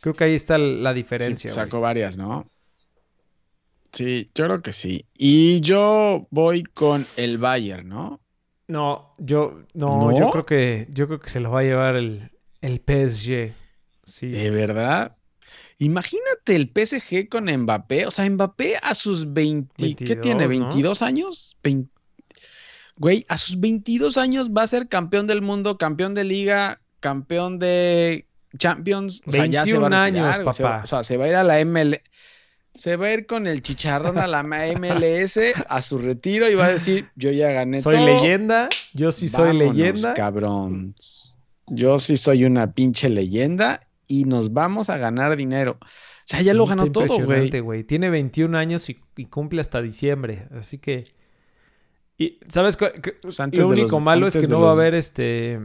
Creo que ahí está la diferencia. Sí, sacó varias, ¿no? Sí, yo creo que sí. Y yo voy con el Bayern, ¿no? No, yo no, yo creo que yo creo que se lo va a llevar el, el PSG. ¿De verdad? Imagínate el PSG con Mbappé. O sea, Mbappé a sus 20. ¿Qué tiene? ¿22 años? Güey, a sus 22 años va a ser campeón del mundo, campeón de liga, campeón de Champions. O sea, ya se va a años, papá. O sea, se va a ir a la ML. Se va a ir con el chicharrón a la MLS a su retiro y va a decir, yo ya gané soy todo. Soy leyenda, yo sí soy leyenda. cabrón. Yo sí soy una pinche leyenda y nos vamos a ganar dinero. O sea, ya lo ganó todo, güey. Tiene 21 años y, cumple hasta diciembre. Así que. Y, ¿Sabes? Qué? Pues lo único malo es que no va a haber este.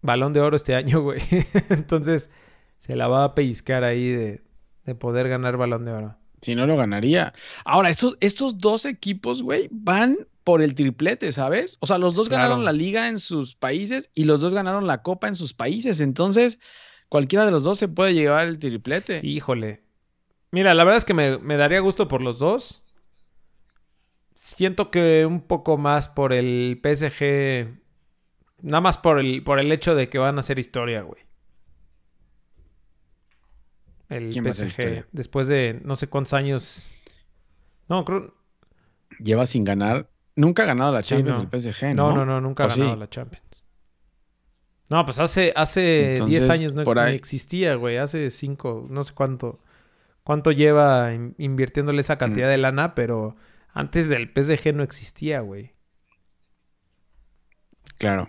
Balón de oro este año, güey. (laughs) Entonces, se la va a pellizcar ahí de, de poder ganar balón de oro. Si no lo ganaría. Ahora, estos, estos dos equipos, güey, van por el triplete, ¿sabes? O sea, los dos ganaron la liga en sus países y los dos ganaron la copa en sus países. Entonces, cualquiera de los dos se puede llevar el triplete. Híjole. Mira, la verdad es que me, me daría gusto por los dos. Siento que un poco más por el PSG. Nada más por el, por el hecho de que van a hacer historia, güey el PSG. Después de no sé cuántos años. No, creo. Lleva sin ganar. Nunca ha ganado la Champions el PSG, ¿no? No, no, no, nunca ha ganado la Champions. No, pues hace hace 10 años no, existía, güey. Hace 5, no sé cuánto cuánto lleva invirtiéndole esa cantidad de lana, pero antes del PSG no existía, güey. Claro.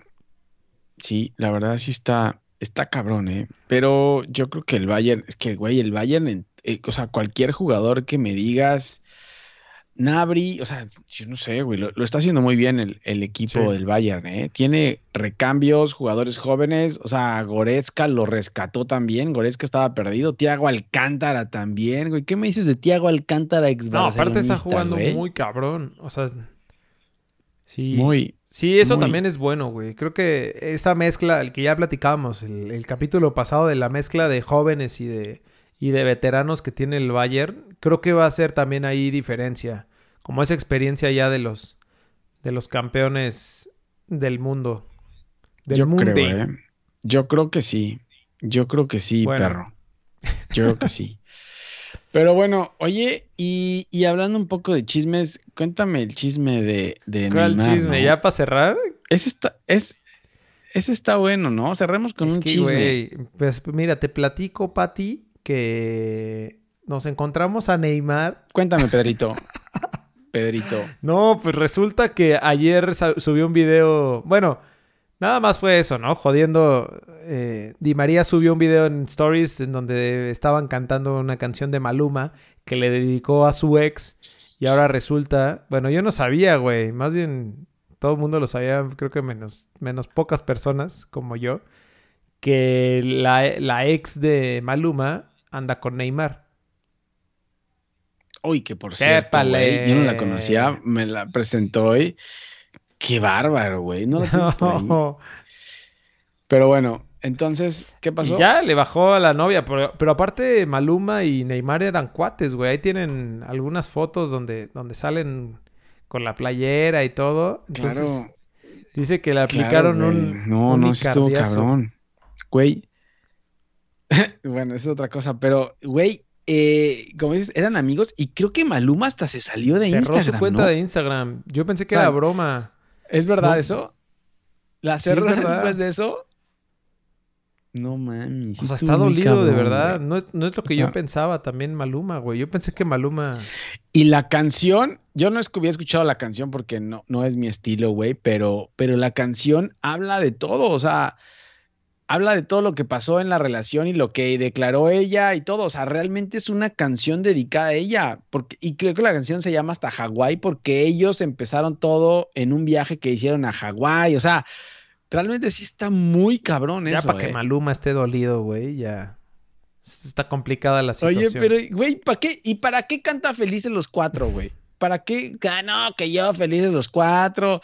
Sí, la verdad sí está Está cabrón, ¿eh? Pero yo creo que el Bayern, es que, güey, el Bayern, eh, o sea, cualquier jugador que me digas, Nabri, o sea, yo no sé, güey, lo, está haciendo muy bien el, equipo del Bayern, ¿eh? Tiene recambios, jugadores jóvenes, o sea, Goretzka lo rescató también, Goretzka estaba perdido, Tiago Alcántara también, güey, ¿qué me dices de Tiago Alcántara ex No, aparte está jugando muy cabrón, o sea, sí. Muy, Sí, eso también es bueno, güey. Creo que esta mezcla, el que ya platicábamos, el, capítulo pasado de la mezcla de jóvenes y de, y de veteranos que tiene el Bayern, creo que va a ser también ahí diferencia. Como esa experiencia ya de los, de los campeones del mundo. Del Yo creo, ¿eh? Yo creo que sí. Yo creo que sí, perro. Yo creo que sí. (laughs) Pero bueno, oye, y, hablando un poco de chismes, cuéntame el chisme de, de ¿Cuál chisme? ¿Ya para cerrar? Ese está, es, ese está bueno, ¿no? Cerremos con un chisme. pues mira, te platico, Pati, que nos encontramos a Neymar. Cuéntame, Pedrito. (laughs) Pedrito. No, pues resulta que ayer subió un video. Bueno, Nada más fue eso, ¿no? Jodiendo. Eh, Di María subió un video en Stories en donde estaban cantando una canción de Maluma que le dedicó a su ex. Y ahora resulta. Bueno, yo no sabía, güey. Más bien todo el mundo lo sabía, creo que menos, menos pocas personas como yo. Que la, la ex de Maluma anda con Neymar. Uy, que por cierto, güey, yo no la conocía, me la presentó hoy. Qué bárbaro, güey. No lo (laughs) Pero bueno, entonces, ¿qué pasó? ya le bajó a la novia, pero, pero, aparte Maluma y Neymar eran cuates, güey. Ahí tienen algunas fotos donde, donde salen con la playera y todo. Entonces, dice que le aplicaron un No, no, estuvo cabrón. Güey. (laughs) bueno, es otra cosa, pero güey, eh, como dices, eran amigos y creo que Maluma hasta se salió de Cerró Instagram. su cuenta de Instagram. Yo pensé que era broma. ¿Es verdad eso? ¿La cerró (laughs) después de eso? No mames. O sea, está dolido de verdad. No es, lo que yo pensaba también Maluma, güey. Yo pensé que Maluma. Y la canción, yo no había escuchado la canción porque no, no es mi estilo, güey, pero, pero la canción habla de todo. O sea, habla de todo lo que pasó en la relación y lo que declaró ella y todo. O sea, realmente es una canción dedicada a ella. Porque, y creo que la canción se llama hasta Hawái porque ellos empezaron todo en un viaje que hicieron a Hawái. O sea, realmente sí está muy cabrón ya eso. Ya para que ¿eh? Maluma esté dolido, güey, ya. Está complicada la situación. Oye, pero, güey, ¿para qué? ¿Y para qué canta Felices los Cuatro, güey? ¿Para qué? Ah, no, que yo Felices los Cuatro.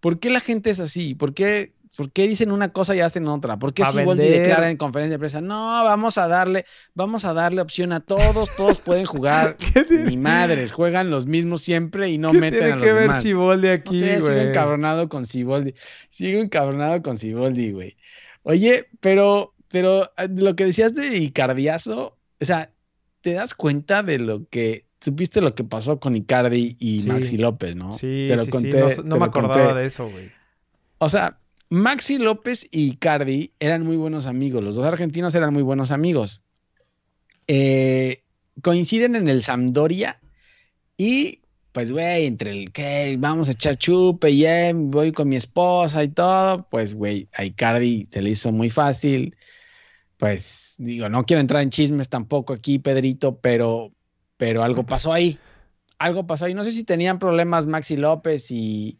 ¿Por qué la gente es así? ¿Por qué ¿Por qué dicen una cosa y hacen otra? ¿Por qué si Siboldi declara en conferencia de prensa, no, vamos a darle, vamos a darle opción a todos, todos pueden jugar. (laughs) Ni madres, juegan los mismos siempre y no meten a los que ver Siboldi aquí, güey? sigo encabronado con Siboldi. Sigo encabronado con Siboldi, güey. Oye, pero, pero ah, lo que decías de Icardiazo, o sea, ¿te das cuenta de lo que supiste lo que pasó con Icardi y Maxi López, ¿no? Sí, te lo conté, sí. No, me acordaba de eso, güey. O sea, Maxi López y Cardi eran muy buenos amigos. Los dos argentinos eran muy buenos amigos. Eh, coinciden en el Sampdoria y pues, güey, entre el que vamos a echar chupe y eh, voy con mi esposa y todo, pues, güey, a Icardi se le hizo muy fácil. pues digo, no quiero entrar en chismes tampoco aquí, Pedrito, pero, pero algo pasó ahí. Algo pasó ahí. No sé si tenían problemas Maxi López y,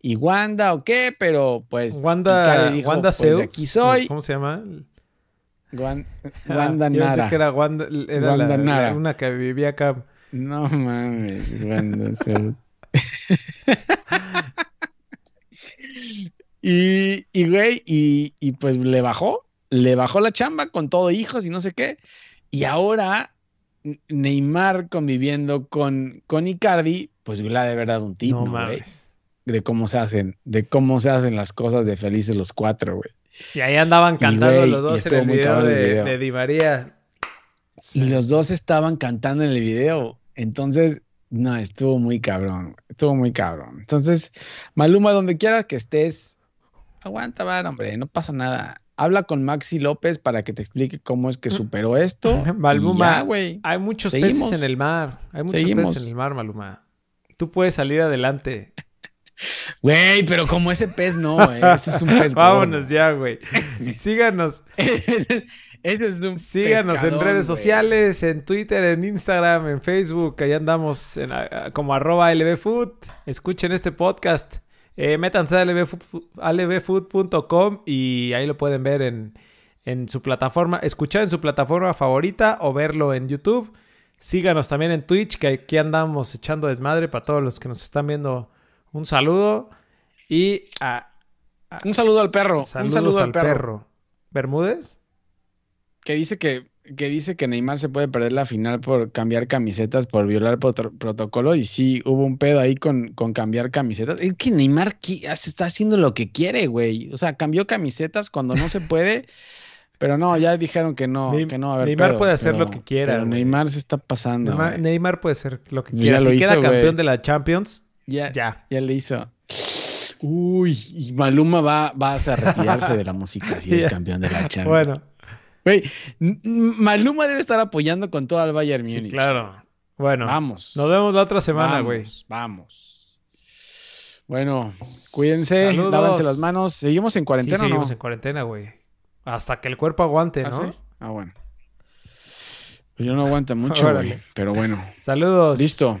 y Wanda o qué, pero pues. Wanda, Wanda pues, aquí soy. ¿Cómo se llama? (laughs) Wanda ah, Nara. Yo que era Wanda, era la, una que vivía acá. No mames, Wanda (laughs) y, y, güey, y, y pues le bajó, le bajó la chamba con todo hijos y no sé qué. Y ahora Neymar conviviendo con, con Icardi, pues la de verdad un tipo, güey. De cómo se hacen, de cómo se hacen las cosas de felices los cuatro, güey. Y ahí andaban cantando los dos en el video de, de, Di María. Y los dos estaban cantando en el video. Entonces, no, estuvo muy cabrón. Estuvo muy cabrón. Entonces, Maluma, donde quiera que estés, aguanta, va, hombre, no pasa nada. Habla con Maxi López para que te explique cómo es que superó esto. (laughs) Maluma, güey. Hay muchos peces en el mar. Hay muchos peces en el mar, Maluma. Tú puedes salir adelante. Güey, pero como ese pez no. Ese es un pez. (laughs) Vámonos ya, güey. Síganos. (laughs) ese es un Síganos en redes sociales, en Twitter, en Instagram, en Facebook. Ahí andamos en, como arroba lbfood. Escuchen este podcast. Eh, métanse a lbfood.com y ahí lo pueden ver en, en su plataforma. Escuchar en su plataforma favorita o verlo en YouTube. Síganos también en Twitch, que aquí andamos echando desmadre para todos los que nos están viendo un saludo y un saludo al perro. Un saludo al, perro. ¿Bermúdez? Que dice que, que dice que Neymar se puede perder la final por cambiar camisetas, por violar protocolo. Y sí, hubo un pedo ahí con, con cambiar camisetas. Es que Neymar está haciendo lo que quiere, güey. O sea, cambió camisetas cuando no se puede. (laughs) Pero no, ya dijeron que no, que no. Neymar puede hacer lo que quiera. Pero Neymar se está pasando. Neymar, puede hacer lo que quiera. si queda campeón de la Champions, ya, ya. Ya le hizo. Uy, y Maluma va, va a retirarse de la (laughs) música si es campeón de la Champions. Bueno. Güey, Maluma debe estar apoyando con todo al Bayern Múnich. claro. Bueno. Vamos. Nos vemos la otra semana, güey. Vamos, Bueno, cuídense, lávense las manos. ¿Seguimos en cuarentena sí, seguimos en cuarentena, güey. Hasta que el cuerpo aguante, ¿Ah, ¿no? Ah, bueno. Pues yo no aguanto mucho, (laughs) güey. Pero bueno. Saludos. Listo.